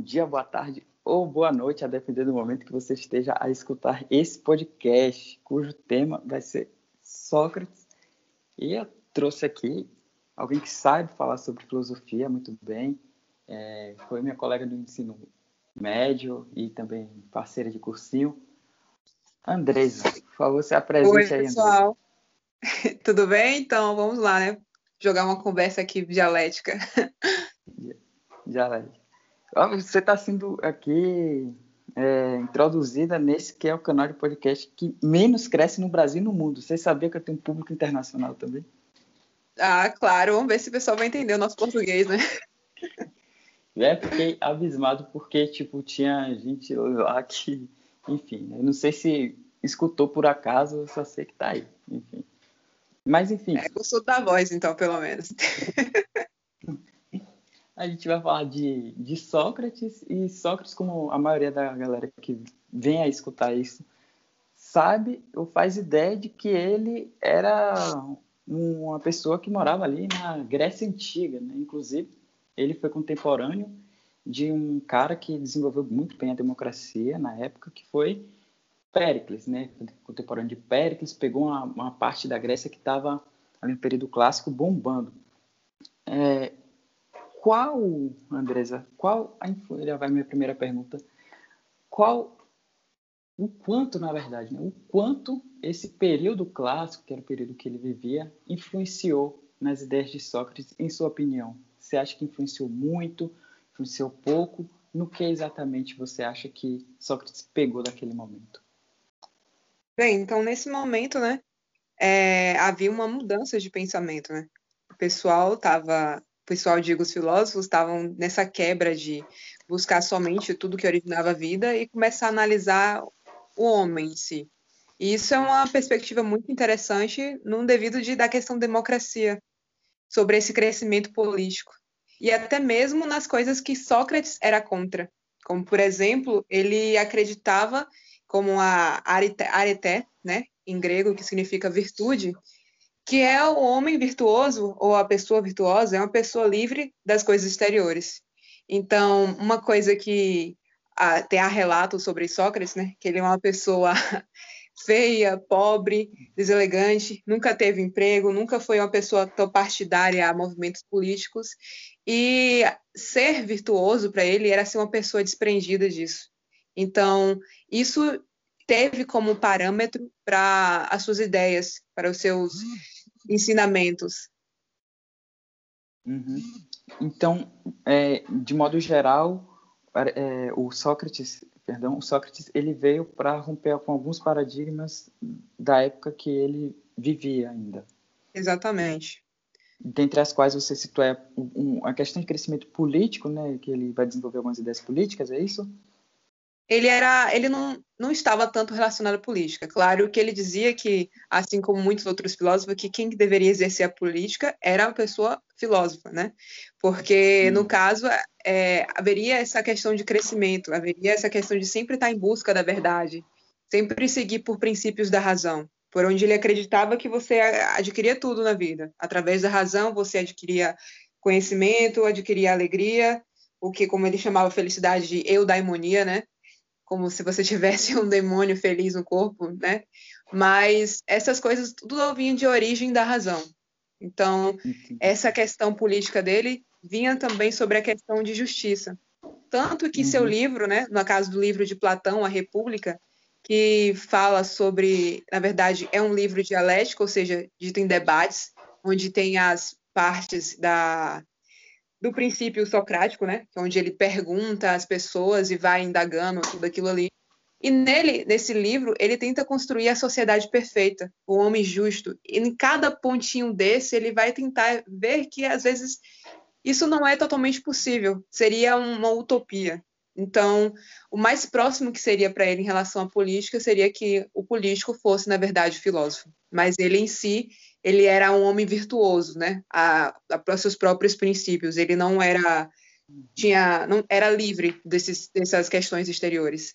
dia, boa tarde ou boa noite, a depender do momento que você esteja a escutar esse podcast, cujo tema vai ser Sócrates. E eu trouxe aqui alguém que sabe falar sobre filosofia muito bem, é, foi minha colega do ensino médio e também parceira de cursinho, Andresa. Por favor, se apresente Oi, aí, pessoal. Tudo bem? Então, vamos lá, né? Jogar uma conversa aqui dialética. Dialética. Você está sendo aqui é, introduzida nesse que é o canal de podcast que menos cresce no Brasil e no mundo. Você sabia que eu tenho um público internacional também? Ah, claro. Vamos ver se o pessoal vai entender o nosso português, né? É, fiquei abismado porque, tipo, tinha gente lá que, enfim, eu não sei se escutou por acaso, eu só sei que tá aí, enfim. Mas, enfim. É, gostou da voz, então, pelo menos. a gente vai falar de, de Sócrates, e Sócrates, como a maioria da galera que vem a escutar isso, sabe ou faz ideia de que ele era uma pessoa que morava ali na Grécia Antiga, né? Inclusive, ele foi contemporâneo de um cara que desenvolveu muito bem a democracia na época, que foi Péricles, né? Contemporâneo de Péricles, pegou uma, uma parte da Grécia que estava ali no período clássico bombando. É, qual, Andresa, qual a influência? Vai minha primeira pergunta. Qual, o quanto, na verdade, né? o quanto esse período clássico, que era o período que ele vivia, influenciou nas ideias de Sócrates, em sua opinião? Você acha que influenciou muito, influenciou pouco? No que exatamente você acha que Sócrates pegou daquele momento? Bem, então nesse momento, né, é, havia uma mudança de pensamento, né? O pessoal estava pessoal, digo, os filósofos estavam nessa quebra de buscar somente tudo que originava a vida e começar a analisar o homem em si. E isso é uma perspectiva muito interessante no devido de, da questão democracia, sobre esse crescimento político. E até mesmo nas coisas que Sócrates era contra. Como, por exemplo, ele acreditava, como a arete, né, em grego, que significa virtude, que é o homem virtuoso ou a pessoa virtuosa é uma pessoa livre das coisas exteriores. Então, uma coisa que ah, tem a relato sobre Sócrates, né, que ele é uma pessoa feia, pobre, deselegante, nunca teve emprego, nunca foi uma pessoa tão partidária a movimentos políticos e ser virtuoso para ele era ser uma pessoa desprendida disso. Então, isso teve como parâmetro para as suas ideias, para os seus ensinamentos. Uhum. Então, é, de modo geral, é, o Sócrates, perdão, o Sócrates ele veio para romper com alguns paradigmas da época que ele vivia ainda. Exatamente. Dentre as quais você citou a, a questão de crescimento político, né, que ele vai desenvolver algumas ideias políticas, é isso? Ele era ele não, não estava tanto relacionado à política. Claro que ele dizia que, assim como muitos outros filósofos, que quem deveria exercer a política era a pessoa filósofa, né? Porque, no caso, é, haveria essa questão de crescimento, haveria essa questão de sempre estar em busca da verdade, sempre seguir por princípios da razão, por onde ele acreditava que você adquiria tudo na vida. Através da razão, você adquiria conhecimento, adquiria alegria, o que, como ele chamava felicidade de eudaimonia, né? Como se você tivesse um demônio feliz no corpo, né? Mas essas coisas tudo vinham de origem da razão. Então, essa questão política dele vinha também sobre a questão de justiça. Tanto que uhum. seu livro, né, no caso do livro de Platão, A República, que fala sobre, na verdade, é um livro dialético, ou seja, dito em debates, onde tem as partes da do princípio socrático, né? É onde ele pergunta às pessoas e vai indagando tudo aquilo ali. E nele, nesse livro, ele tenta construir a sociedade perfeita, o homem justo. E em cada pontinho desse, ele vai tentar ver que às vezes isso não é totalmente possível, seria uma utopia. Então, o mais próximo que seria para ele em relação à política seria que o político fosse, na verdade, filósofo. Mas ele em si, ele era um homem virtuoso, né? A, a, seus próprios princípios. Ele não era tinha não era livre desses, dessas questões exteriores.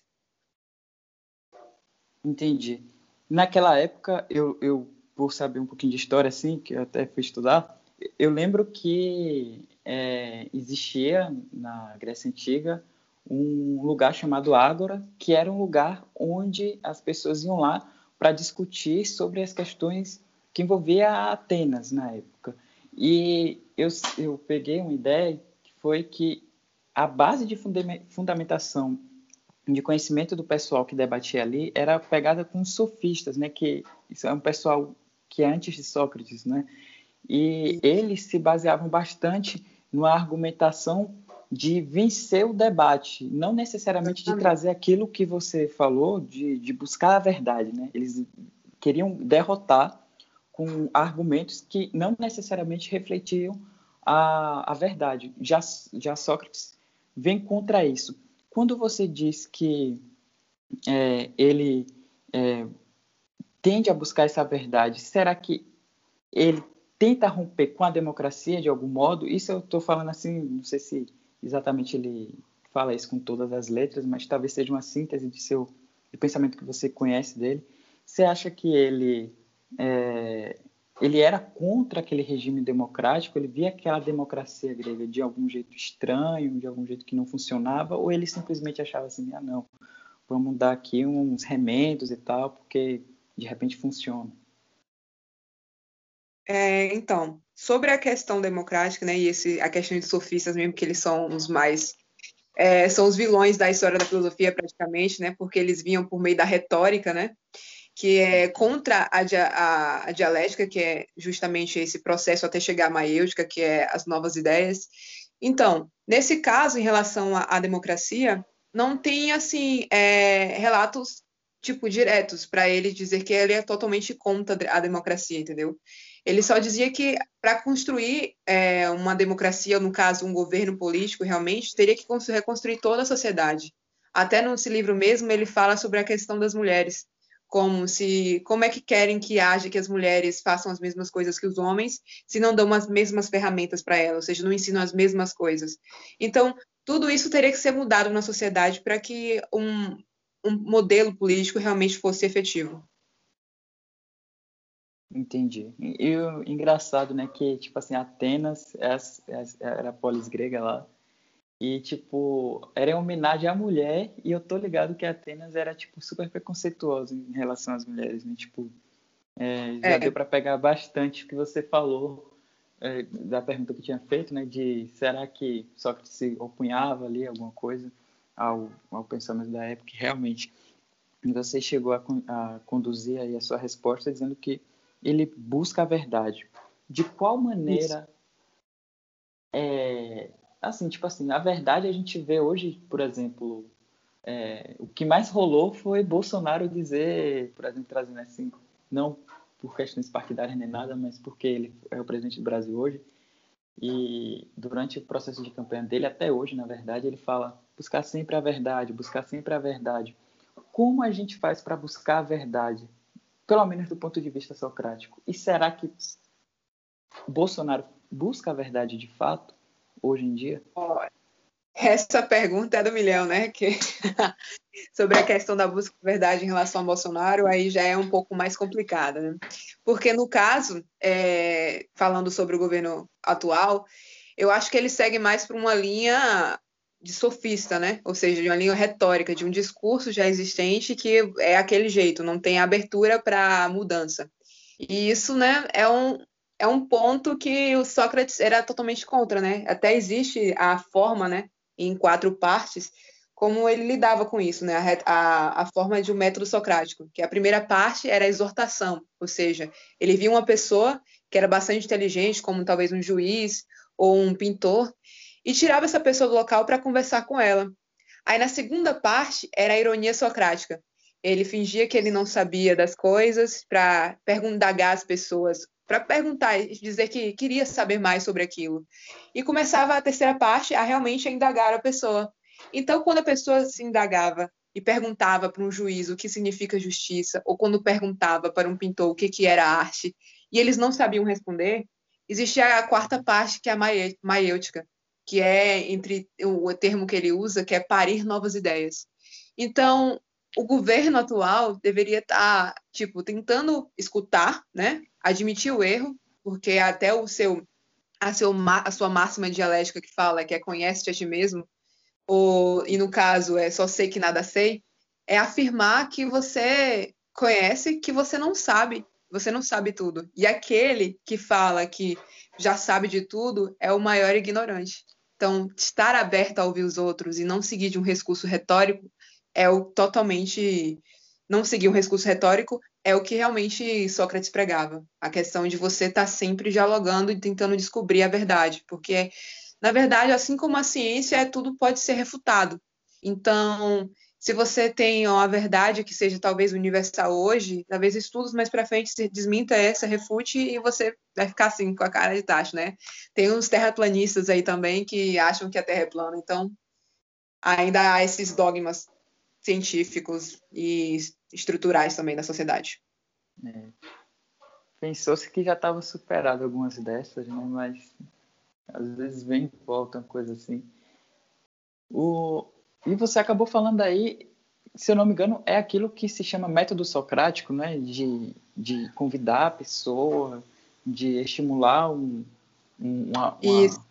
Entendi. Naquela época, eu, eu por saber um pouquinho de história, assim, que eu até fui estudar, eu lembro que é, existia na Grécia Antiga um lugar chamado Ágora, que era um lugar onde as pessoas iam lá para discutir sobre as questões que envolvia Atenas na época. E eu, eu peguei uma ideia que foi que a base de fundamentação de conhecimento do pessoal que debatia ali era pegada com os sofistas, né? Que isso é um pessoal que é antes de Sócrates, né? E eles se baseavam bastante numa argumentação de vencer o debate, não necessariamente de trazer aquilo que você falou, de, de buscar a verdade, né? Eles queriam derrotar com argumentos que não necessariamente refletiam a, a verdade. Já, já Sócrates vem contra isso. Quando você diz que é, ele é, tende a buscar essa verdade, será que ele tenta romper com a democracia de algum modo? Isso eu estou falando assim, não sei se exatamente ele fala isso com todas as letras, mas talvez seja uma síntese de seu do pensamento que você conhece dele. Você acha que ele é, ele era contra aquele regime democrático, ele via aquela democracia grega de algum jeito estranho, de algum jeito que não funcionava, ou ele simplesmente achava assim, ah não, vamos dar aqui uns remendos e tal, porque de repente funciona. É, então, sobre a questão democrática, né, e esse, a questão de sofistas mesmo, que eles são os mais é, são os vilões da história da filosofia praticamente, né, porque eles vinham por meio da retórica, né, que é contra a, a, a, dialética, que é justamente esse processo até chegar à maiêutica, que é as novas ideias. Então, nesse caso, em relação à, à democracia, não tem, assim, é, relatos, tipo, diretos para ele dizer que ele é totalmente contra a democracia, entendeu? Ele só dizia que para construir é, uma democracia, no caso, um governo político, realmente, teria que reconstruir toda a sociedade. Até nesse livro mesmo, ele fala sobre a questão das mulheres, como se como é que querem que haja que as mulheres façam as mesmas coisas que os homens, se não dão as mesmas ferramentas para elas, ou seja, não ensinam as mesmas coisas. Então, tudo isso teria que ser mudado na sociedade para que um, um modelo político realmente fosse efetivo. Entendi. E o engraçado, né, que, tipo assim, Atenas é era a polis grega lá, e, tipo, era em homenagem à mulher, e eu tô ligado que Atenas era, tipo, super preconceituosa em relação às mulheres, né? Tipo, é, já é. deu para pegar bastante o que você falou é, da pergunta que tinha feito, né? De será que Sócrates se opunhava ali alguma coisa ao, ao pensamento da época? Realmente, você chegou a, a conduzir aí a sua resposta dizendo que ele busca a verdade. De qual maneira é, assim, tipo assim, a verdade a gente vê hoje, por exemplo, é, o que mais rolou foi Bolsonaro dizer, por exemplo, trazendo assim, não por questões partidárias nem nada, mas porque ele é o presidente do Brasil hoje. E durante o processo de campanha dele, até hoje, na verdade, ele fala buscar sempre a verdade, buscar sempre a verdade. Como a gente faz para buscar a verdade? Pelo menos do ponto de vista socrático. E será que Bolsonaro busca a verdade de fato? Hoje em dia? Essa pergunta é do milhão, né? Que... Sobre a questão da busca de verdade em relação ao Bolsonaro, aí já é um pouco mais complicada, né? Porque, no caso, é... falando sobre o governo atual, eu acho que ele segue mais por uma linha de sofista, né? Ou seja, de uma linha retórica, de um discurso já existente que é aquele jeito, não tem abertura para mudança. E isso, né, é um, é um ponto que o Sócrates era totalmente contra, né? Até existe a forma, né, em quatro partes, como ele lidava com isso, né? A, a, a, forma de um método socrático, que a primeira parte era a exortação, ou seja, ele via uma pessoa que era bastante inteligente, como talvez um juiz ou um pintor, e tirava essa pessoa do local para conversar com ela. Aí na segunda parte era a ironia socrática. Ele fingia que ele não sabia das coisas para perguntar às pessoas para perguntar e dizer que queria saber mais sobre aquilo. E começava a terceira parte a realmente indagar a pessoa. Então, quando a pessoa se indagava e perguntava para um juiz o que significa justiça, ou quando perguntava para um pintor o que, que era arte, e eles não sabiam responder, existia a quarta parte, que é a maiêutica, que é entre o termo que ele usa, que é parir novas ideias. Então, o governo atual deveria estar, tá, tipo, tentando escutar, né? Admitir o erro, porque até o seu a, seu, a sua máxima dialética que fala que é conhece-te a ti mesmo, ou, e no caso é só sei que nada sei, é afirmar que você conhece que você não sabe, você não sabe tudo. E aquele que fala que já sabe de tudo é o maior ignorante. Então, estar aberto a ouvir os outros e não seguir de um recurso retórico é o totalmente não seguir um recurso retórico é o que realmente Sócrates pregava. A questão de você estar tá sempre dialogando e tentando descobrir a verdade, porque na verdade, assim como a ciência, tudo pode ser refutado. Então, se você tem uma verdade que seja talvez universal hoje, talvez estudos mais para frente se desminta essa, refute e você vai ficar assim com a cara de tacho, né? Tem uns terraplanistas aí também que acham que a Terra é plana, então ainda há esses dogmas científicos e estruturais também da sociedade. É. Pensou-se que já estava superado algumas dessas, né? Mas às vezes vem e volta uma coisa assim. O... E você acabou falando aí, se eu não me engano, é aquilo que se chama método socrático, né? De, de convidar a pessoa, de estimular um, uma, uma,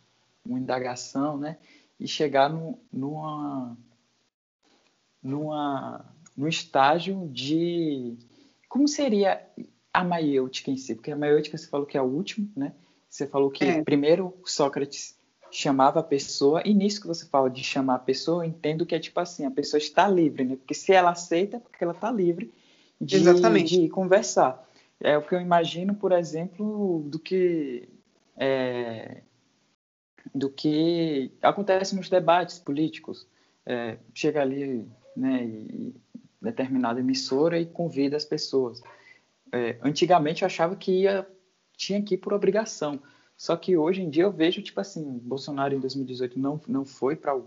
uma, indagação, né? E chegar no, numa, numa, num estágio de... Como seria a maiêutica em si? Porque a maiêutica você falou que é o último, né? Você falou que é. primeiro Sócrates chamava a pessoa, e nisso que você fala de chamar a pessoa, eu entendo que é tipo assim, a pessoa está livre, né? Porque se ela aceita, é porque ela está livre de, Exatamente. de conversar. É o que eu imagino, por exemplo, do que é, do que acontece nos debates políticos. É, chega ali, né, e, determinada emissora e convida as pessoas. É, antigamente eu achava que ia tinha que ir por obrigação. Só que hoje em dia eu vejo, tipo assim, Bolsonaro em 2018 não, não foi para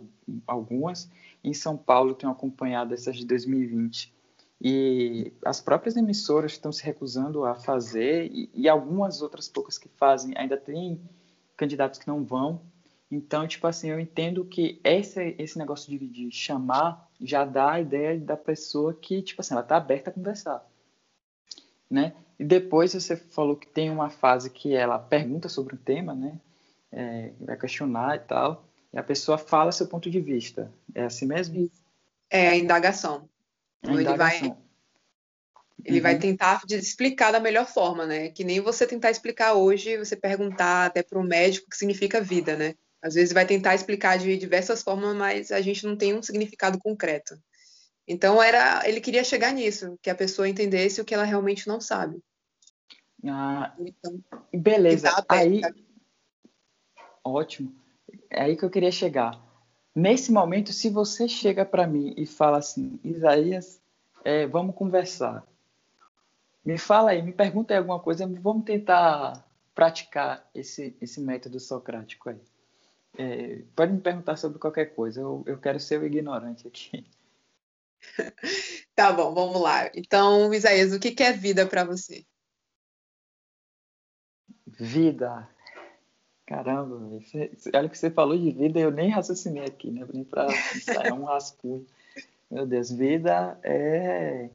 algumas, em São Paulo tenho acompanhado essas de 2020. E as próprias emissoras estão se recusando a fazer, e, e algumas outras poucas que fazem ainda tem candidatos que não vão. Então, tipo assim, eu entendo que esse, esse negócio de, de chamar já dá a ideia da pessoa que, tipo assim, ela está aberta a conversar. Né? E depois você falou que tem uma fase que ela pergunta sobre o tema, né? É, vai questionar e tal. E a pessoa fala seu ponto de vista. É assim mesmo? É a indagação. Então, a indagação. ele vai ele uhum. vai tentar explicar da melhor forma, né? Que nem você tentar explicar hoje, você perguntar até para um médico o que significa vida, né? Às vezes vai tentar explicar de diversas formas, mas a gente não tem um significado concreto. Então era, ele queria chegar nisso, que a pessoa entendesse o que ela realmente não sabe. Ah, então, beleza. Aí, ótimo. É aí que eu queria chegar. Nesse momento, se você chega para mim e fala assim, Isaías, é, vamos conversar. Me fala aí, me pergunta aí alguma coisa, vamos tentar praticar esse, esse método socrático aí. É, pode me perguntar sobre qualquer coisa, eu, eu quero ser o ignorante aqui. tá bom, vamos lá. Então, Isaías, o que é vida para você? Vida. Caramba, olha que você falou de vida, eu nem raciocinei aqui, né? Nem para é um rascunho. Meu Deus, vida é.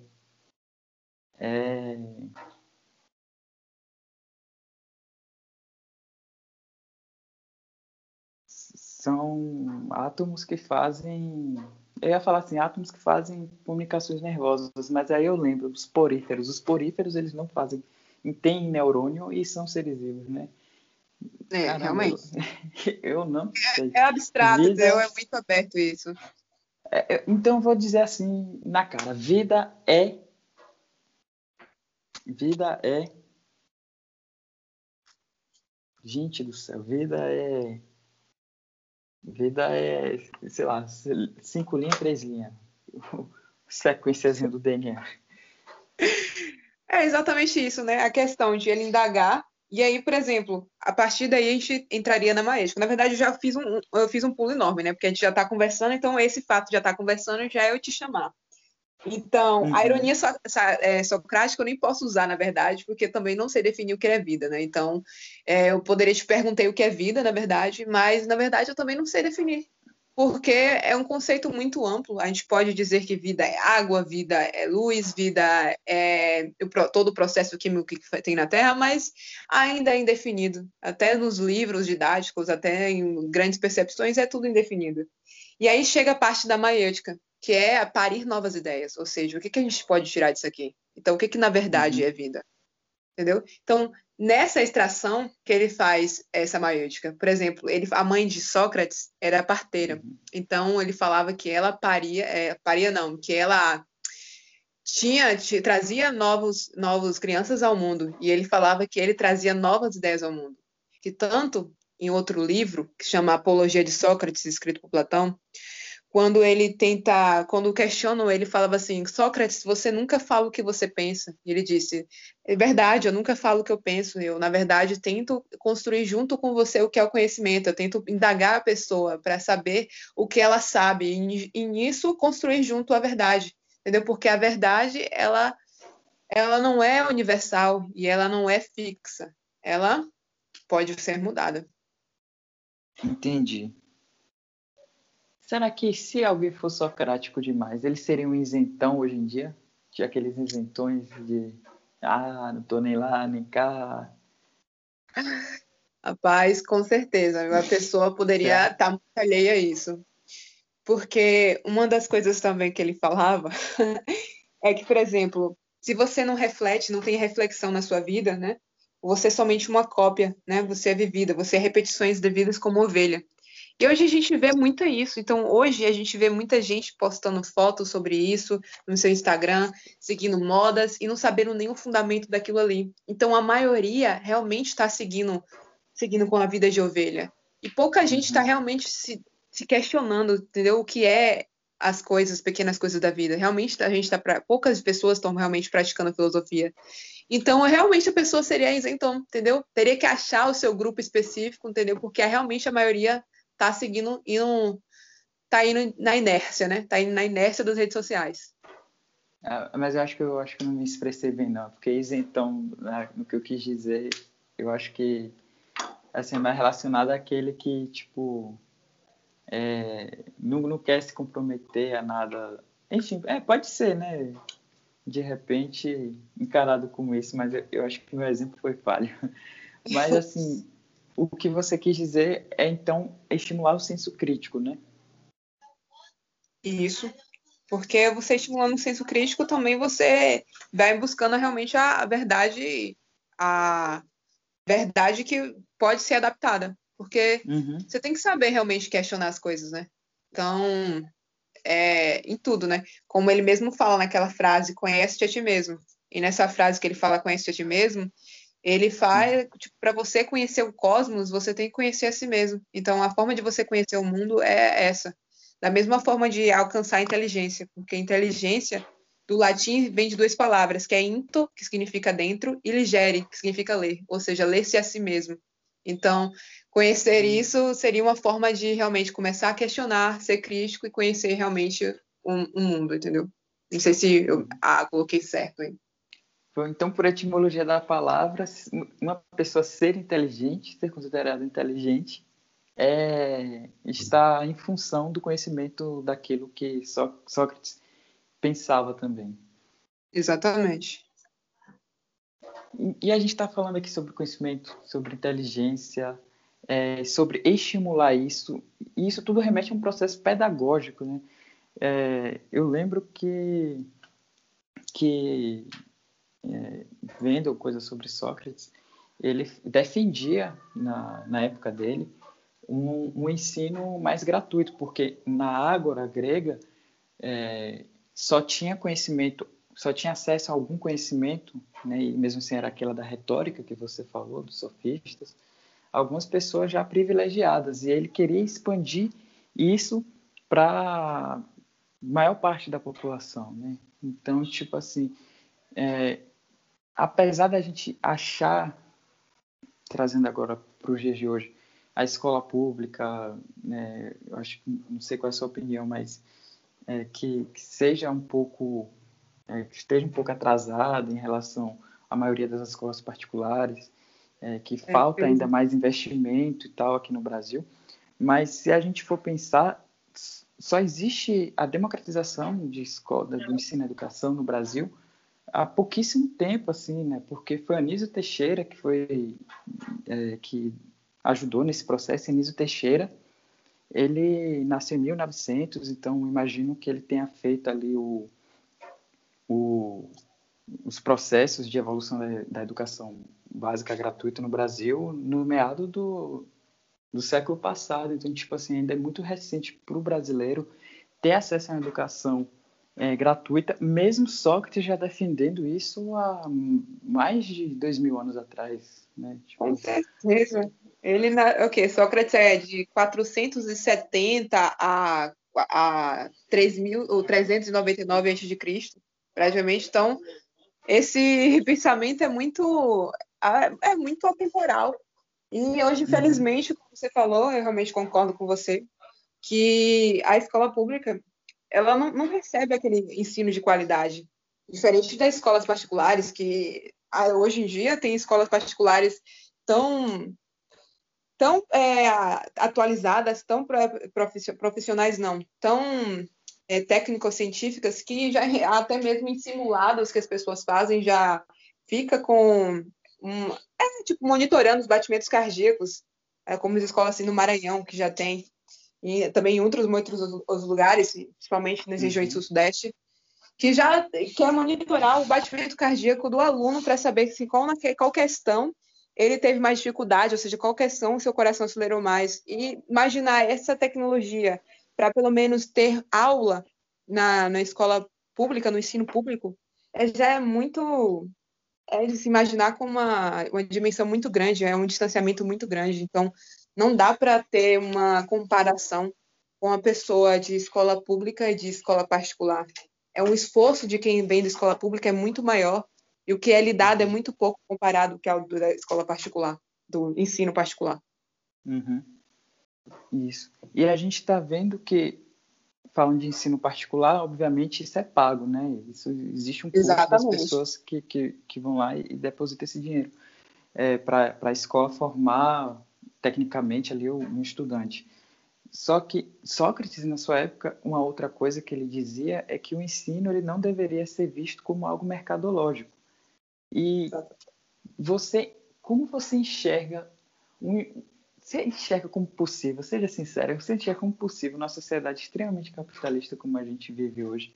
É. São átomos que fazem. Eu ia falar assim, átomos que fazem comunicações nervosas, mas aí eu lembro dos poríferos. Os poríferos, eles não fazem tem neurônio e são seres vivos, né? É, Caramba, realmente. Eu, não sei. É, é abstrato, vida... é muito aberto isso. É, então, vou dizer assim na cara: vida é. Vida é. Gente do céu, vida é. Vida é, sei lá, cinco linhas, três linhas. Sequenciazinha do DNA. É exatamente isso, né? A questão de ele indagar. E aí, por exemplo, a partir daí a gente entraria na maestra. Na verdade, eu já fiz um, eu fiz um pulo enorme, né? Porque a gente já está conversando, então esse fato de já estar tá conversando já é eu te chamar. Então, uhum. a ironia so, é, socrática eu nem posso usar, na verdade, porque também não sei definir o que é vida, né? Então, é, eu poderia te perguntar o que é vida, na verdade, mas na verdade eu também não sei definir. porque é um conceito muito amplo. A gente pode dizer que vida é água, vida é luz, vida é todo o processo químico que tem na Terra, mas ainda é indefinido. Até nos livros didáticos, até em grandes percepções, é tudo indefinido. E aí chega a parte da maiêutica, que é parir novas ideias, ou seja, o que, que a gente pode tirar disso aqui? Então, o que, que na verdade uhum. é vida? Entendeu? Então, nessa extração que ele faz essa maiútica. Por exemplo, ele, a mãe de Sócrates era parteira. Uhum. Então ele falava que ela paria, é, paria não, que ela tinha trazia novos novos crianças ao mundo e ele falava que ele trazia novas ideias ao mundo. Que tanto em outro livro que chama Apologia de Sócrates, escrito por Platão, quando ele tenta, quando questionam ele, falava assim: Sócrates, você nunca fala o que você pensa. E ele disse: É verdade, eu nunca falo o que eu penso. Eu, na verdade, tento construir junto com você o que é o conhecimento. Eu tento indagar a pessoa para saber o que ela sabe e, e nisso construir junto a verdade, entendeu? Porque a verdade ela ela não é universal e ela não é fixa. Ela pode ser mudada. Entendi. Será que se alguém for socrático demais, ele seria um isentão hoje em dia? De aqueles isentões de ah, não tô nem lá, nem cá. Rapaz, com certeza. A pessoa poderia estar é. tá muito alheia a isso. Porque uma das coisas também que ele falava é que, por exemplo, se você não reflete, não tem reflexão na sua vida, né? Você é somente uma cópia, né? Você é vivida, você é repetições devidas como ovelha. E hoje a gente vê muito isso. Então, hoje a gente vê muita gente postando fotos sobre isso no seu Instagram, seguindo modas e não sabendo nem o fundamento daquilo ali. Então, a maioria realmente está seguindo, seguindo com a vida de ovelha. E pouca gente está uhum. realmente se, se questionando, entendeu? O que é as coisas, pequenas coisas da vida. Realmente a gente está para poucas pessoas estão realmente praticando filosofia. Então, realmente a pessoa seria isentão, entendeu? Teria que achar o seu grupo específico, entendeu? Porque realmente a maioria tá seguindo, indo, tá indo na inércia, né? Tá indo na inércia das redes sociais. É, mas eu acho que eu acho que não me expressei bem não, porque isentão, né, no que eu quis dizer, eu acho que assim é mais relacionado àquele que tipo é, não, não quer se comprometer a nada. Enfim, é, pode ser, né? De repente encarado como isso, mas eu, eu acho que meu exemplo foi falho. Mas assim, o que você quis dizer é então estimular o senso crítico, né? Isso. Porque você estimulando o senso crítico também você vai buscando realmente a verdade, a verdade que pode ser adaptada. Porque uhum. você tem que saber realmente questionar as coisas, né? Então, é, em tudo, né? Como ele mesmo fala naquela frase, conhece-te a ti mesmo. E nessa frase que ele fala, conhece-te a ti mesmo, ele faz, tipo, para você conhecer o cosmos, você tem que conhecer a si mesmo. Então, a forma de você conhecer o mundo é essa. Da mesma forma de alcançar a inteligência, porque inteligência do latim vem de duas palavras, que é into, que significa dentro, e ligere, que significa ler, ou seja, ler-se a si mesmo. Então, conhecer isso seria uma forma de realmente começar a questionar, ser crítico e conhecer realmente o, o mundo, entendeu? Não sei se eu ah, coloquei certo aí. Então, por etimologia da palavra, uma pessoa ser inteligente, ser considerada inteligente, é, está em função do conhecimento daquilo que Sócrates pensava também. Exatamente. E, a gente está falando aqui sobre conhecimento, sobre inteligência, é, sobre estimular isso, e isso tudo remete a um processo pedagógico. Né? É, eu lembro que, que é, vendo coisas sobre Sócrates, ele defendia, na, na época dele, um, um, ensino mais gratuito, porque na Ágora grega é, só tinha conhecimento, só tinha acesso a algum conhecimento, né, e mesmo assim era aquela da retórica que você falou, dos sofistas, algumas pessoas já privilegiadas, e ele queria expandir isso para maior parte da população, né? Então, tipo assim, é, apesar da gente achar, trazendo agora para os dias de hoje, a escola pública, né, eu acho que não sei qual é a sua opinião, mas é, que, que, seja um pouco, é, que esteja um pouco atrasada em relação à maioria das escolas particulares, é, que é, falta ainda mais investimento e tal aqui no Brasil. Mas se a gente for pensar, só existe a democratização de escola, do ensino e educação no Brasil há pouquíssimo tempo, assim, né? Porque foi Anísio Teixeira que foi é, que ajudou nesse processo. Anísio Teixeira, ele nasceu em 1900, então imagino que ele tenha feito ali o, o os processos de evolução da, da, educação básica gratuita no Brasil no meado do, do século passado. Então, tipo assim, ainda é muito recente para o brasileiro ter acesso uma educação é, gratuita, mesmo Sócrates já defendendo isso há mais de dois mil anos atrás. Né? Tipo, Com certeza. Ele, na, ok, Sócrates é de 470 a, a 3.399 a.C., praticamente. Então, esse pensamento é muito, é muito atemporal. E hoje, uhum. infelizmente, como você falou, eu realmente concordo com você, que a escola pública ela não, não recebe aquele ensino de qualidade. Diferente das escolas particulares, que ah, hoje em dia tem escolas particulares tão tão é, atualizadas, tão profissionais não, tão é, técnico-científicas que já até mesmo em simulados que as pessoas fazem já fica com um, é, tipo monitorando os batimentos cardíacos, é, como as escolas assim no Maranhão que já tem e também em outros muitos os lugares, principalmente nas regiões uhum. sul-sudeste, que já quer monitorar o batimento cardíaco do aluno para saber se qual, qual questão ele teve mais dificuldade, ou seja, qual questão o seu coração acelerou mais. E imaginar essa tecnologia para pelo menos ter aula na, na escola pública, no ensino público, é, já é muito. É de se imaginar com uma, uma dimensão muito grande, é um distanciamento muito grande. Então, não dá para ter uma comparação com a pessoa de escola pública e de escola particular. É um esforço de quem vem da escola pública é muito maior e o que é lhe dado é muito pouco comparado com o da escola particular, do ensino particular. Uhum. Isso. E a gente está vendo que, falando de ensino particular, obviamente isso é pago, né? Isso, existe um custo das pessoas que, que, que vão lá e depositam esse dinheiro é, para a escola formar tecnicamente ali um estudante. Só que Sócrates, na sua época, uma outra coisa que ele dizia é que o ensino ele não deveria ser visto como algo mercadológico. E você, como você enxerga, um, você enxerga como possível, seja sincero, você enxerga como possível numa sociedade extremamente capitalista como a gente vive hoje,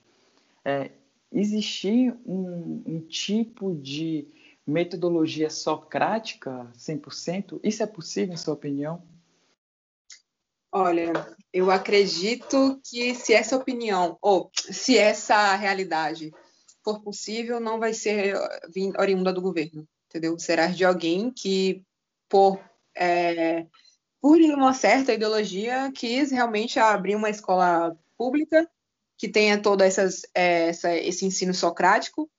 é, existir um, um tipo de metodologia socrática 100%? Isso é possível, em sua opinião? Olha, eu acredito que se essa opinião, ou se essa realidade for possível, não vai ser oriunda do governo, entendeu? Será de alguém que, por, é, por uma certa ideologia, quis realmente abrir uma escola pública que tenha todo essas, é, essa, esse ensino socrático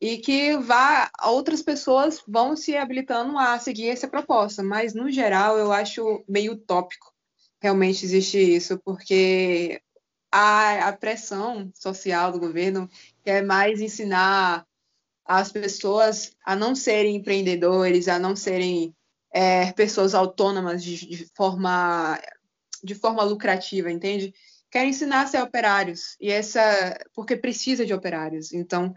e que vá outras pessoas vão se habilitando a seguir essa proposta, mas no geral eu acho meio utópico realmente existe isso, porque a, a pressão social do governo quer mais ensinar as pessoas a não serem empreendedores, a não serem é, pessoas autônomas de, de, forma de forma lucrativa, entende? Quer ensinar a ser operários e essa porque precisa de operários. Então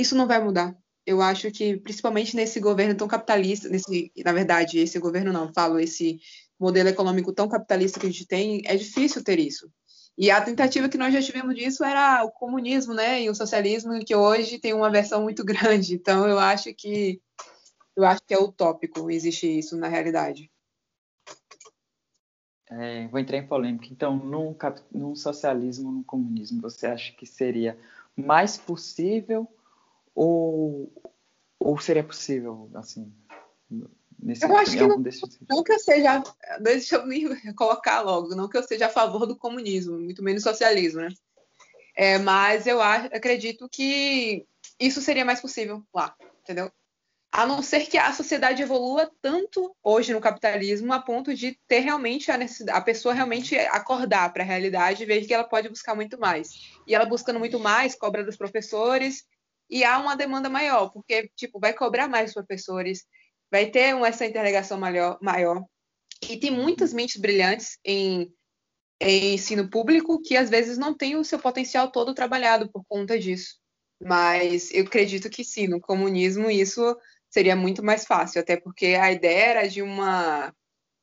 isso não vai mudar. Eu acho que, principalmente nesse governo tão capitalista, nesse, na verdade, esse governo não, falo, esse modelo econômico tão capitalista que a gente tem, é difícil ter isso. E a tentativa que nós já tivemos disso era o comunismo, né, e o socialismo, que hoje tem uma versão muito grande. Então, eu acho que eu acho que é utópico existe isso na realidade. É, vou entrar em polêmica. Então, num, num socialismo, num comunismo, você acha que seria mais possível ou, ou seria possível, assim, nesse Eu acho que não, não que eu seja, deixa eu me colocar logo, não que eu seja a favor do comunismo, muito menos socialismo, né? É, mas eu acho, acredito que isso seria mais possível lá, entendeu? A não ser que a sociedade evolua tanto hoje no capitalismo a ponto de ter realmente a necessidade, a pessoa realmente acordar para a realidade e ver que ela pode buscar muito mais. E ela buscando muito mais, cobra dos professores, e há uma demanda maior, porque tipo vai cobrar mais professores, vai ter essa interligação maior, maior. E tem muitas mentes brilhantes em em ensino público que às vezes não tem o seu potencial todo trabalhado por conta disso. Mas eu acredito que sim, no comunismo isso seria muito mais fácil, até porque a ideia era de uma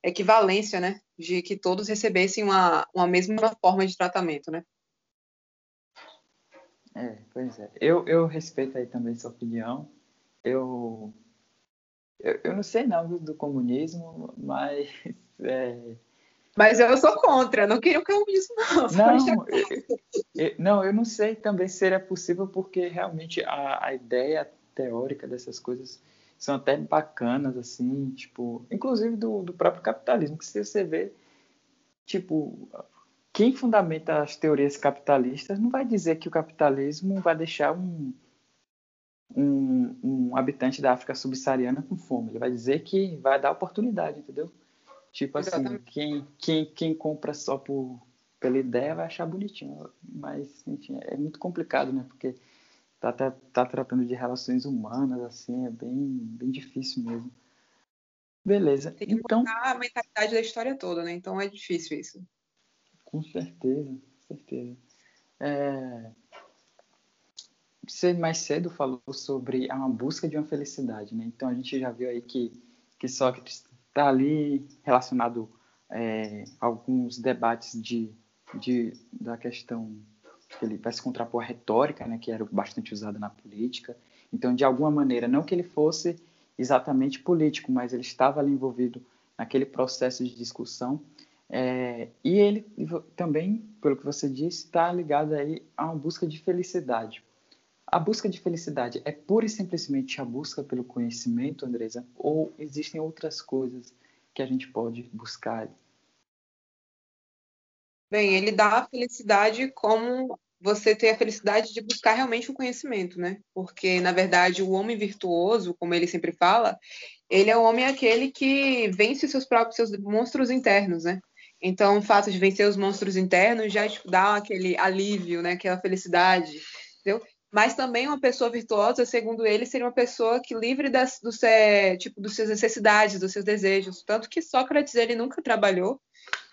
equivalência, né? De que todos recebessem uma, uma mesma forma de tratamento, né? É, pois é. Eu, eu respeito aí também sua opinião. Eu, eu, eu não sei não do, do comunismo, mas é, mas eu sou contra, não queria o comunismo, não. Não eu, eu, não, eu não sei também se seria possível, porque realmente a, a ideia teórica dessas coisas são até bacanas, assim, tipo, inclusive do, do próprio capitalismo, que se você vê, tipo, quem fundamenta as teorias capitalistas não vai dizer que o capitalismo vai deixar um, um, um habitante da África subsaariana com fome. Ele vai dizer que vai dar oportunidade, entendeu? Tipo assim, quem, quem, quem compra só por, pela ideia vai achar bonitinho. Mas, enfim, é muito complicado, né? Porque tá, tá, tá tratando de relações humanas, assim, é bem, bem difícil mesmo. Beleza. Tem que então, a mentalidade da história toda, né? Então é difícil isso. Com certeza, com certeza. É... Você mais cedo falou sobre a busca de uma felicidade, né? Então a gente já viu aí que, que Sócrates está ali relacionado é, a alguns debates de, de, da questão que ele vai se contrapor à retórica, né, que era bastante usada na política. Então, de alguma maneira, não que ele fosse exatamente político, mas ele estava ali envolvido naquele processo de discussão. É, e ele também, pelo que você disse, está ligado aí a uma busca de felicidade. A busca de felicidade é pura e simplesmente a busca pelo conhecimento, Andresa, ou existem outras coisas que a gente pode buscar? Bem, ele dá a felicidade como você ter a felicidade de buscar realmente o conhecimento, né? Porque, na verdade, o homem virtuoso, como ele sempre fala, ele é o homem aquele que vence seus próprios seus monstros internos, né? Então, o fato de vencer os monstros internos já dá aquele alívio, né? Aquela felicidade, entendeu? mas também uma pessoa virtuosa, segundo ele, seria uma pessoa que livre das, do, tipo, dos suas necessidades, dos seus desejos. Tanto que Sócrates ele nunca trabalhou,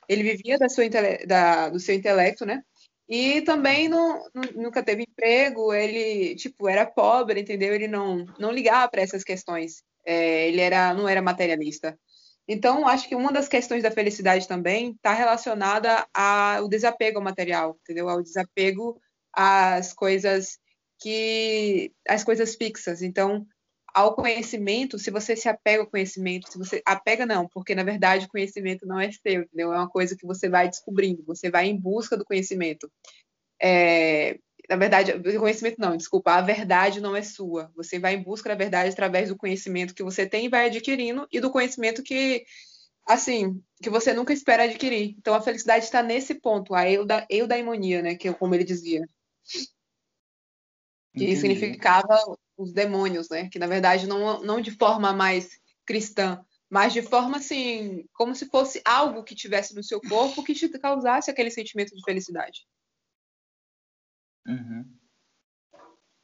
ele vivia da sua, da, do seu intelecto, né? E também não, nunca teve emprego, ele tipo era pobre, entendeu? Ele não não ligava para essas questões. É, ele era não era materialista. Então, acho que uma das questões da felicidade também está relacionada ao desapego ao material, entendeu? Ao desapego às coisas que as coisas fixas. Então, ao conhecimento, se você se apega ao conhecimento, se você apega não, porque na verdade o conhecimento não é seu, entendeu? É uma coisa que você vai descobrindo, você vai em busca do conhecimento. É, na verdade, o conhecimento não, desculpa, a verdade não é sua. Você vai em busca da verdade através do conhecimento que você tem e vai adquirindo e do conhecimento que assim, que você nunca espera adquirir. Então a felicidade está nesse ponto, a eudaimonia, né, que como ele dizia que Entendi. significava os demônios, né? Que na verdade não, não de forma mais cristã, mas de forma assim, como se fosse algo que tivesse no seu corpo que te causasse aquele sentimento de felicidade. Uhum.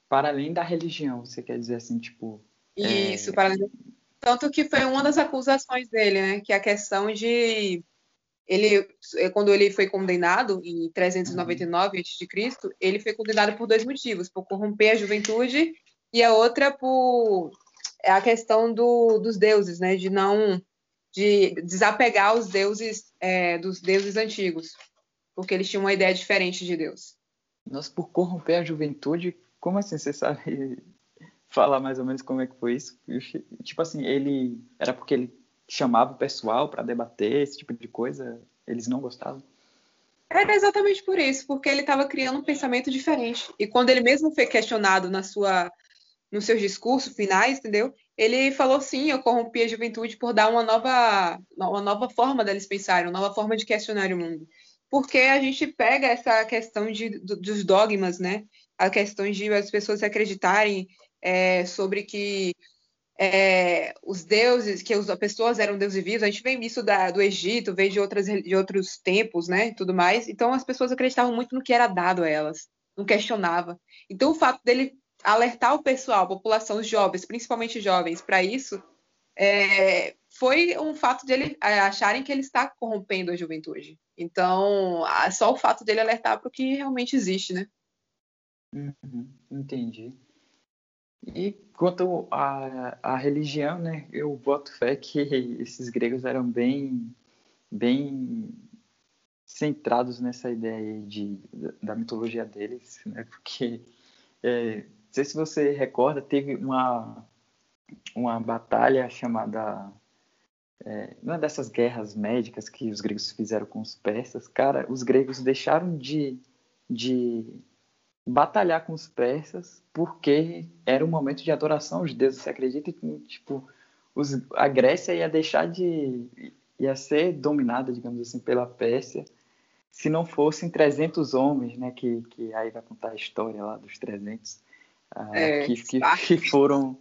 Para além da religião, você quer dizer assim, tipo. É Isso, é... para além. Tanto que foi uma das acusações dele, né? Que é a questão de ele, é, quando ele foi condenado em 399 uhum. a.C., ele foi condenado por dois motivos, por corromper a juventude e a outra por é a questão do, dos deuses, né, de não de desapegar os deuses é, dos deuses antigos, porque eles tinham uma ideia diferente de Deus. Nossa, por corromper a juventude, como assim você sabe falar mais ou menos como é que foi isso? Tipo assim, ele era porque ele chamava o pessoal para debater esse tipo de coisa, eles não gostavam? Era exatamente por isso, porque ele estava criando um pensamento diferente. E quando ele mesmo foi questionado na sua, nos seus discursos finais, entendeu? Ele falou sim, eu corrompi a juventude por dar uma nova, uma nova forma deles pensarem, uma nova forma de questionar o mundo. Porque a gente pega essa questão de, dos dogmas, né? A questão de as pessoas acreditarem é, sobre que é, os deuses, que as pessoas eram deuses vivos, a gente vem isso da, do Egito, vem de, outras, de outros tempos, né, tudo mais, então as pessoas acreditavam muito no que era dado a elas, não questionava. Então o fato dele alertar o pessoal, a população, os jovens, principalmente jovens, para isso, é, foi um fato de ele é, acharem que ele está corrompendo a juventude. Então, só o fato dele alertar para o que realmente existe, né? Uhum, entendi. E quanto à, à religião, né, eu boto fé que esses gregos eram bem, bem centrados nessa ideia de, da mitologia deles, né, porque, é, não sei se você recorda, teve uma, uma batalha chamada, é, uma dessas guerras médicas que os gregos fizeram com os persas, cara, os gregos deixaram de, de batalhar com os persas porque era um momento de adoração aos deuses. Você acredita que tipo os, a Grécia ia deixar de ia ser dominada, digamos assim, pela Pérsia se não fossem 300 homens, né? Que, que aí vai contar a história lá dos 300 ah, é, que, que, que foram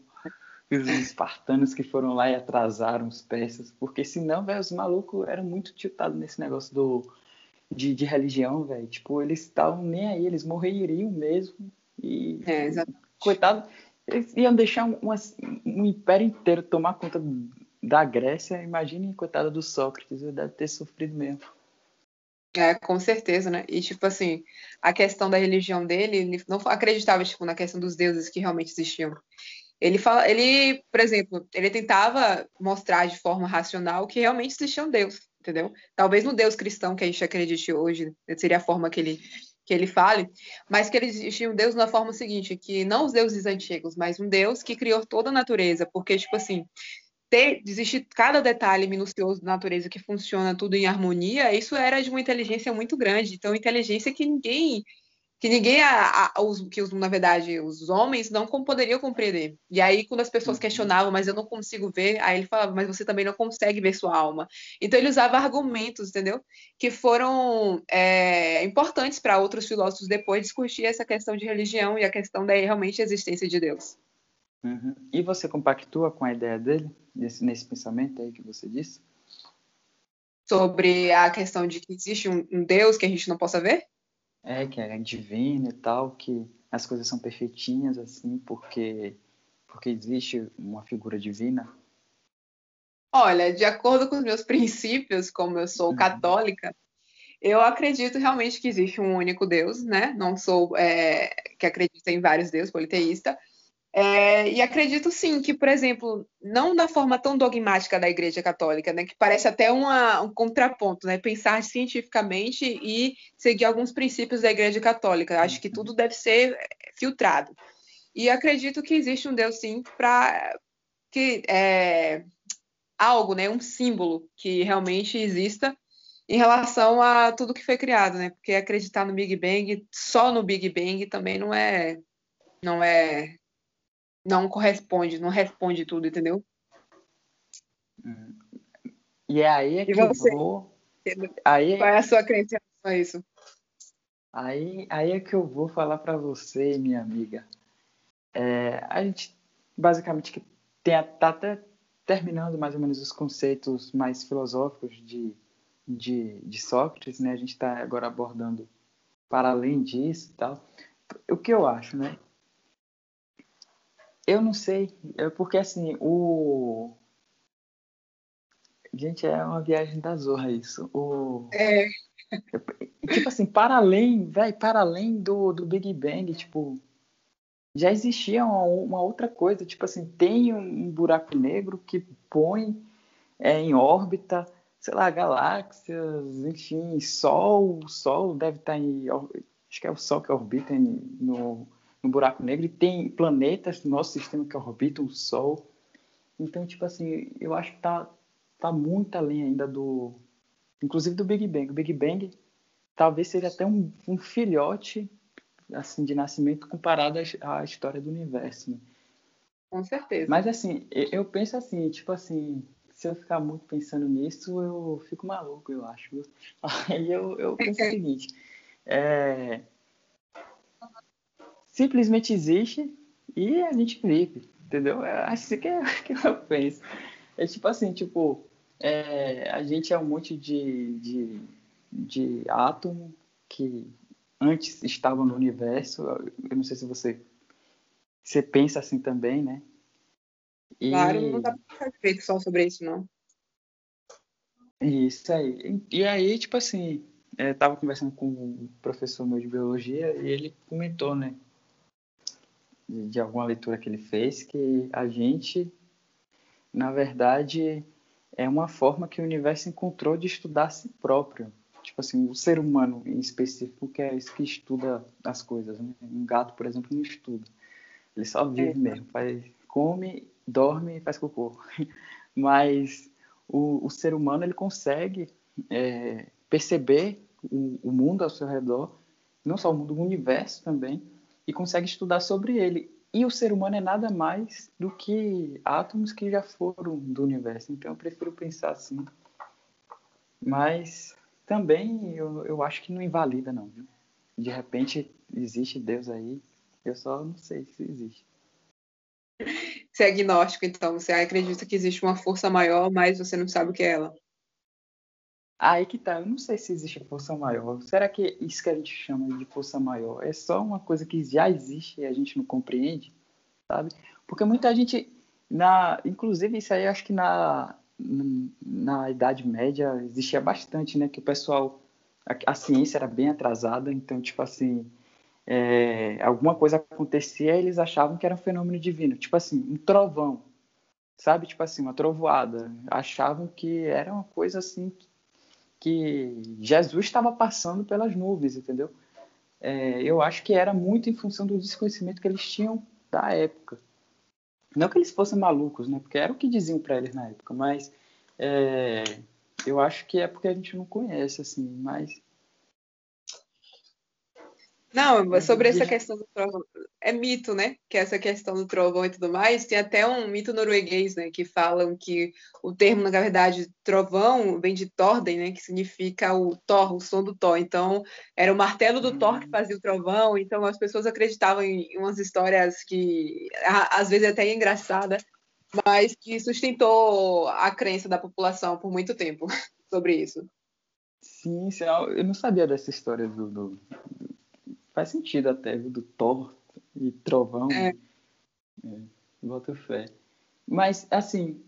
os espartanos que foram lá e atrasaram os persas, porque senão, velho, os malucos eram muito tiltados nesse negócio do de, de religião, velho. Tipo, eles estavam nem aí, eles morreriam mesmo. E, é, exatamente. coitado, eles iam deixar um, um império inteiro tomar conta da Grécia. Imagine, coitada do Sócrates, ele deve ter sofrido mesmo. É, com certeza, né? E, tipo assim, a questão da religião dele, ele não acreditava, tipo, na questão dos deuses que realmente existiam. Ele fala, ele, por exemplo, ele tentava mostrar de forma racional que realmente existia um Deus entendeu? Talvez no Deus cristão que a gente acredite hoje, seria a forma que ele, que ele fale, mas que existia um Deus na forma seguinte, que não os deuses antigos, mas um Deus que criou toda a natureza, porque, tipo assim, ter, existe cada detalhe minucioso da natureza que funciona tudo em harmonia, isso era de uma inteligência muito grande, então inteligência que ninguém que ninguém, a, a, os, que os, na verdade, os homens não poderiam compreender. E aí, quando as pessoas uhum. questionavam, mas eu não consigo ver, aí ele falava, mas você também não consegue ver sua alma. Então, ele usava argumentos, entendeu? Que foram é, importantes para outros filósofos depois discutir essa questão de religião e a questão da realmente existência de Deus. Uhum. E você compactua com a ideia dele, nesse, nesse pensamento aí que você disse? Sobre a questão de que existe um, um Deus que a gente não possa ver? É, que é divino e tal, que as coisas são perfeitinhas, assim, porque, porque existe uma figura divina? Olha, de acordo com os meus princípios, como eu sou uhum. católica, eu acredito realmente que existe um único Deus, né? Não sou é, que acredita em vários deuses, politeísta, é, e acredito sim que, por exemplo, não da forma tão dogmática da Igreja Católica, né, que parece até uma, um contraponto, né, pensar cientificamente e seguir alguns princípios da Igreja Católica. Acho que tudo deve ser filtrado. E acredito que existe um Deus sim para que é, algo, né, um símbolo que realmente exista em relação a tudo que foi criado, né? Porque acreditar no Big Bang, só no Big Bang também não é não é não corresponde, não responde tudo, entendeu? E é aí é que eu vou. Aí, Qual é a sua crença a isso? Aí, aí é que eu vou falar para você, minha amiga. É, a gente basicamente que tem, tá até terminando mais ou menos os conceitos mais filosóficos de, de, de Sócrates, né? A gente está agora abordando para além disso e tal. O que eu acho, né? Eu não sei, é porque assim, o. Gente, é uma viagem da zorra isso. O... É. Tipo assim, para além, vai para além do, do Big Bang, tipo, já existia uma, uma, outra coisa, tipo assim, tem um buraco negro que põe é, em órbita, sei lá, galáxias, enfim, Sol, o Sol deve estar em, acho que é o Sol que orbita no, no buraco negro e tem planetas no nosso sistema que orbitam o Sol. Então, tipo assim, eu acho que tá, tá muito além ainda do. Inclusive do Big Bang. O Big Bang talvez seja até um, um filhote assim de nascimento comparado à, à história do universo. Né? Com certeza. Mas assim, eu penso assim, tipo assim, se eu ficar muito pensando nisso, eu fico maluco, eu acho. Aí eu, eu penso o seguinte, é, simplesmente existe e a gente vive, entendeu? É assim que, é, que eu penso. É tipo assim, tipo, é, a gente é um monte de, de, de átomo que antes estavam no universo. Eu não sei se você, você pensa assim também, né? E... Claro, não dá pra feito só sobre isso, não. Isso aí. E aí, tipo assim, é, tava conversando com um professor meu de biologia e ele comentou, né, de, alguma leitura que ele fez, que a gente, na verdade, é uma forma que o universo encontrou de estudar a si próprio. Tipo assim, o ser humano em específico, que é esse que estuda as coisas. Né? Um gato, por exemplo, não estuda. Ele só vive é. mesmo, faz, come, dorme e faz cocô. Mas o, o ser humano, ele consegue é, perceber o, o mundo ao seu redor, não só o mundo, o universo também, e consegue estudar sobre ele. E o ser humano é nada mais do que átomos que já foram do universo. Então eu prefiro pensar assim. Mas também eu, eu acho que não invalida, não. Viu? De repente existe Deus aí, eu só não sei se existe. Você é agnóstico, então. Você acredita que existe uma força maior, mas você não sabe o que é ela. Aí que tá, eu não sei se existe força maior. Será que isso que a gente chama de força maior é só uma coisa que já existe e a gente não compreende, sabe? Porque muita gente, na, inclusive isso aí acho que na, na Idade Média existia bastante, né? Que o pessoal, a, a ciência era bem atrasada, então tipo assim, é, alguma coisa acontecia e eles achavam que era um fenômeno divino, tipo assim, um trovão, sabe? Tipo assim, uma trovoada. Achavam que era uma coisa assim que Jesus estava passando pelas nuvens, entendeu? É, eu acho que era muito em função do desconhecimento que eles tinham da época. Não que eles fossem malucos, né? Porque era o que diziam para eles na época, mas é, eu acho que é porque a gente não conhece, assim, mas não, sobre essa questão do trovão, é mito, né? Que essa questão do trovão e tudo mais, tem até um mito norueguês, né? Que falam que o termo, na verdade, trovão vem de Torden, né? Que significa o Thor, o som do Thor. Então, era o martelo do Thor que hum. fazia o trovão. Então, as pessoas acreditavam em umas histórias que, às vezes, até é engraçada, mas que sustentou a crença da população por muito tempo sobre isso. Sim, eu não sabia dessa história do, do faz sentido até, viu? Do Thor e Trovão. É. é bota fé. Mas, assim,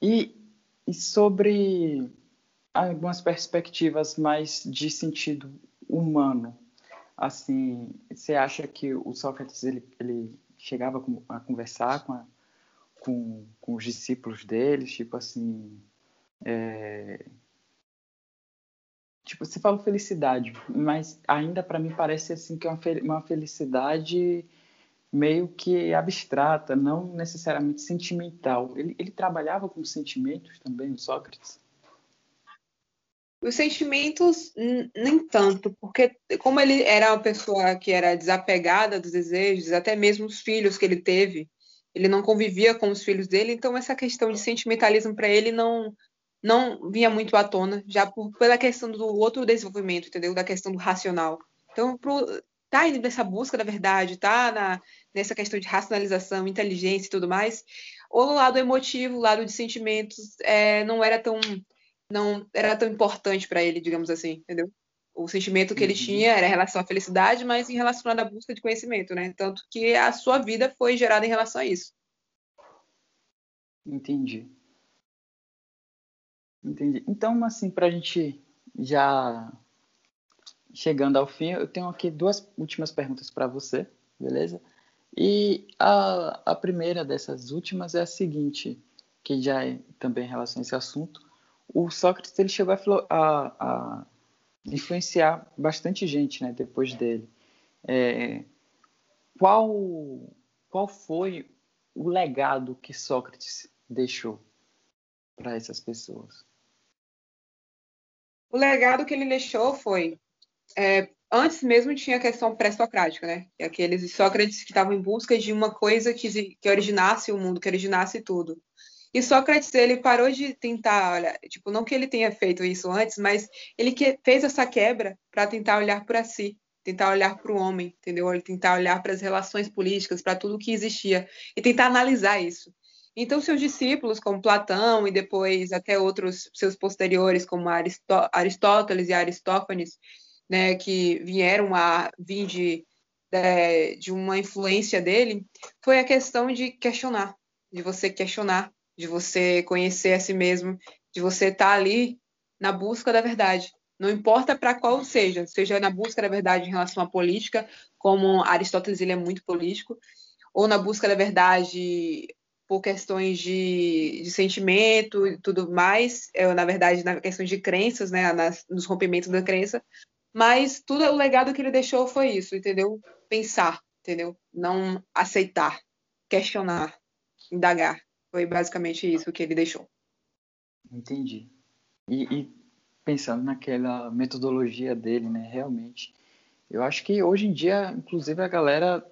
e, e sobre algumas perspectivas mais de sentido humano, assim, você acha que o Sócrates ele, ele chegava a conversar com, a, com, com os discípulos deles, tipo assim, é, Tipo, você fala felicidade, mas ainda para mim parece assim que é uma felicidade meio que abstrata, não necessariamente sentimental. Ele, ele trabalhava com sentimentos também, o Sócrates? Os sentimentos, nem tanto, porque como ele era uma pessoa que era desapegada dos desejos, até mesmo os filhos que ele teve, ele não convivia com os filhos dele, então essa questão de sentimentalismo para ele não não vinha muito à tona, já por, pela questão do outro desenvolvimento, entendeu? Da questão do racional. Então, pro, tá indo nessa busca da verdade, tá na, nessa questão de racionalização, inteligência e tudo mais, ou no lado emotivo, lado de sentimentos, é, não era tão não era tão importante para ele, digamos assim, entendeu? O sentimento que ele uhum. tinha era em relação à felicidade, mas em relação à busca de conhecimento, né? Tanto que a sua vida foi gerada em relação a isso. Entendi. Entendi. Então, assim, para a gente já chegando ao fim, eu tenho aqui duas últimas perguntas para você, beleza? E a, a primeira dessas últimas é a seguinte, que já é também em relação a esse assunto. O Sócrates ele chegou a, a, a influenciar bastante gente, né, depois dele. É, qual qual foi o legado que Sócrates deixou para essas pessoas? O legado que ele deixou foi. É, antes mesmo tinha a questão pré-socrática, né? Aqueles Sócrates que estavam em busca de uma coisa que, que originasse o mundo, que originasse tudo. E Sócrates, ele parou de tentar, olha, tipo, não que ele tenha feito isso antes, mas ele que fez essa quebra para tentar olhar para si, tentar olhar para o homem, entendeu? Ele tentar olhar para as relações políticas, para tudo que existia e tentar analisar isso. Então, seus discípulos, como Platão e depois até outros seus posteriores, como Aristó Aristóteles e Aristófanes, né, que vieram a vir de, de, de uma influência dele, foi a questão de questionar, de você questionar, de você conhecer a si mesmo, de você estar tá ali na busca da verdade. Não importa para qual seja, seja na busca da verdade em relação à política, como Aristóteles ele é muito político, ou na busca da verdade por questões de, de sentimento e tudo mais, é, na verdade, na questão de crenças, né, nas, nos rompimentos da crença, mas tudo o legado que ele deixou foi isso, entendeu? Pensar, entendeu? Não aceitar, questionar, indagar. Foi basicamente isso que ele deixou. Entendi. E, e pensando naquela metodologia dele, né, realmente, eu acho que hoje em dia, inclusive, a galera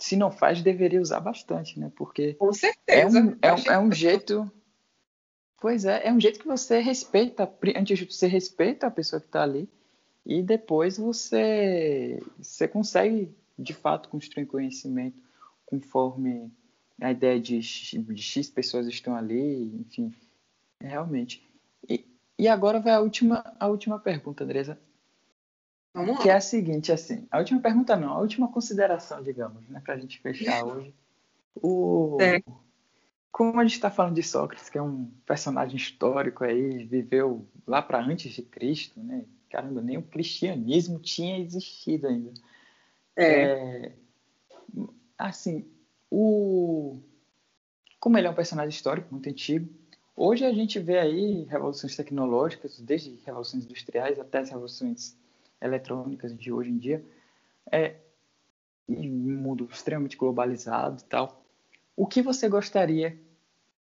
se não faz, deveria usar bastante, né? Porque Com certeza. É um, é, um, é um jeito. Pois é, é um jeito que você respeita, antes de você respeita a pessoa que está ali, e depois você, você consegue, de fato, construir conhecimento conforme a ideia de, de X pessoas estão ali, enfim, realmente. E, e agora vai a última, a última pergunta, Andresa. Vamos lá. Que é a seguinte, assim, a última pergunta não, a última consideração, digamos, né, para a gente fechar hoje. O, é. Como a gente está falando de Sócrates, que é um personagem histórico aí, viveu lá para antes de Cristo, né? Caramba, nem o cristianismo tinha existido ainda. É. é assim, o como ele é um personagem histórico muito antigo, hoje a gente vê aí revoluções tecnológicas, desde revoluções industriais até as revoluções eletrônicas de hoje em dia, é um mundo extremamente globalizado e tal. O que você gostaria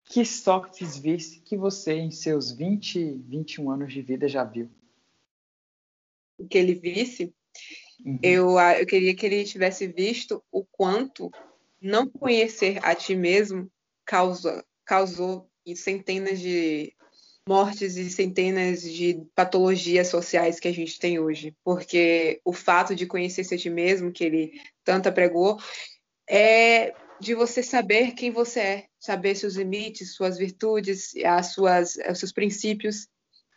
que Sócrates visse que você, em seus 20, 21 anos de vida, já viu? O que ele visse? Uhum. Eu, eu queria que ele tivesse visto o quanto não conhecer a ti mesmo causa, causou centenas de mortes e centenas de patologias sociais que a gente tem hoje, porque o fato de conhecer-se a ti mesmo, que ele tanto pregou, é de você saber quem você é, saber seus limites, suas virtudes, as suas, os seus princípios.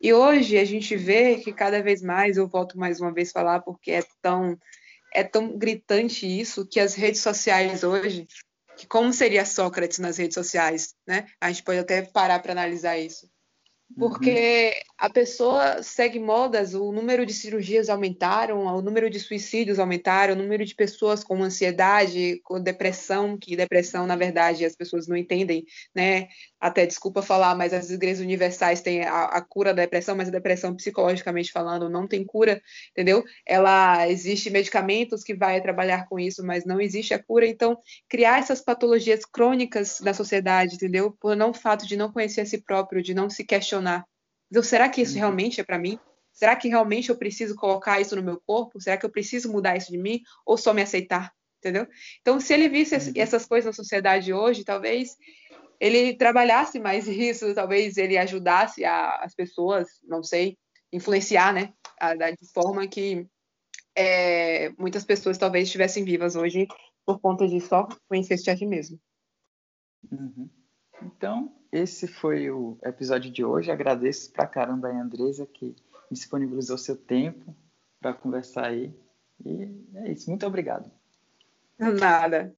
E hoje a gente vê que cada vez mais, eu volto mais uma vez falar, porque é tão, é tão gritante isso, que as redes sociais hoje, que como seria Sócrates nas redes sociais, né? A gente pode até parar para analisar isso porque uhum. a pessoa segue modas, o número de cirurgias aumentaram, o número de suicídios aumentaram, o número de pessoas com ansiedade, com depressão, que depressão, na verdade, as pessoas não entendem, né? Até desculpa falar, mas as igrejas universais têm a, a cura da depressão, mas a depressão, psicologicamente falando, não tem cura, entendeu? Ela existe medicamentos que vai trabalhar com isso, mas não existe a cura. Então, criar essas patologias crônicas da sociedade, entendeu? Por não fato de não conhecer a si próprio, de não se questionar questionar. Então, será que isso uhum. realmente é para mim? Será que realmente eu preciso colocar isso no meu corpo? Será que eu preciso mudar isso de mim? Ou só me aceitar? Entendeu? Então, se ele visse uhum. essas coisas na sociedade hoje, talvez ele trabalhasse mais isso, talvez ele ajudasse a, as pessoas, não sei, influenciar, né? A, de forma que é, muitas pessoas talvez estivessem vivas hoje por conta de só conhecer-se a si mesmo. Uhum. Então, esse foi o episódio de hoje. Agradeço pra caramba a Andresa que disponibilizou seu tempo para conversar aí. E é isso. Muito obrigado. Nada.